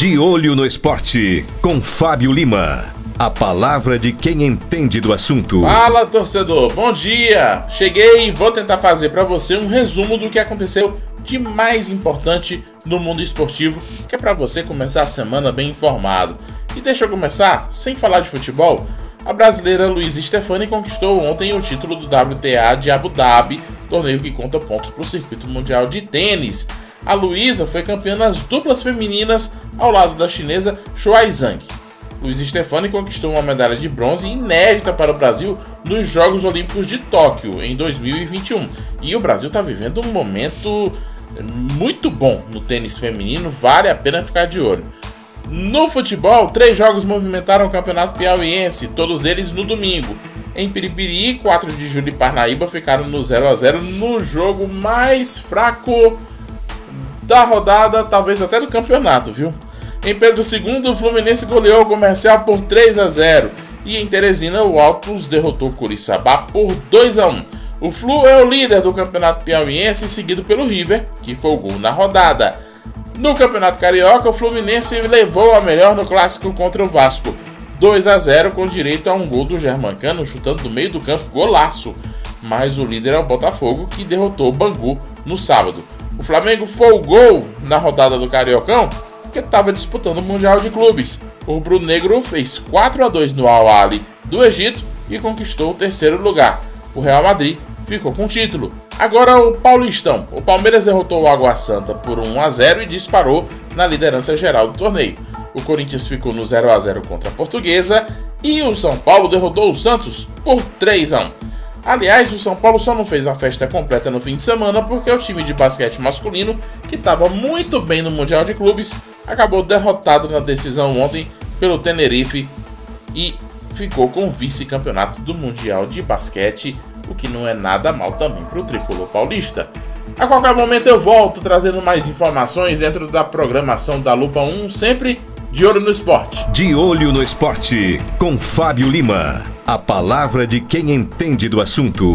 De olho no esporte, com Fábio Lima. A palavra de quem entende do assunto. Fala, torcedor. Bom dia. Cheguei e vou tentar fazer para você um resumo do que aconteceu de mais importante no mundo esportivo, que é para você começar a semana bem informado. E deixa eu começar sem falar de futebol. A brasileira Luiz Stefani conquistou ontem o título do WTA de Abu Dhabi, torneio que conta pontos para o circuito mundial de tênis. A Luísa foi campeã nas duplas femininas ao lado da chinesa Shuai Zhang. Luiz Stefani conquistou uma medalha de bronze inédita para o Brasil nos Jogos Olímpicos de Tóquio em 2021. E o Brasil está vivendo um momento muito bom no tênis feminino, vale a pena ficar de olho. No futebol, três jogos movimentaram o campeonato piauiense, todos eles no domingo. Em Piripiri, 4 de julho e Parnaíba ficaram no 0 a 0 no jogo mais fraco da rodada, talvez até do campeonato, viu? Em Pedro II, o Fluminense goleou o Comercial por 3 a 0 e em Teresina, o Altos derrotou o Curiçaba por 2 a 1. O Flu é o líder do Campeonato Piauiense, seguido pelo River, que foi o gol na rodada. No Campeonato Carioca, o Fluminense levou a melhor no clássico contra o Vasco, 2 a 0 com direito a um gol do Germancano chutando do meio do campo, golaço. Mas o líder é o Botafogo, que derrotou o Bangu no sábado. O Flamengo folgou na rodada do Cariocão porque estava disputando o Mundial de Clubes. O Rubro Negro fez 4 a 2 no Al Ahly do Egito e conquistou o terceiro lugar. O Real Madrid ficou com o título. Agora o Paulistão. O Palmeiras derrotou o Água Santa por 1 a 0 e disparou na liderança geral do torneio. O Corinthians ficou no 0 a 0 contra a Portuguesa e o São Paulo derrotou o Santos por 3 a 1. Aliás, o São Paulo só não fez a festa completa no fim de semana porque o time de basquete masculino, que estava muito bem no Mundial de Clubes, acabou derrotado na decisão ontem pelo Tenerife e ficou com o vice-campeonato do Mundial de Basquete, o que não é nada mal também para o tricolor paulista. A qualquer momento eu volto trazendo mais informações dentro da programação da Lupa 1, sempre de olho no esporte. De olho no esporte, com Fábio Lima. A palavra de quem entende do assunto.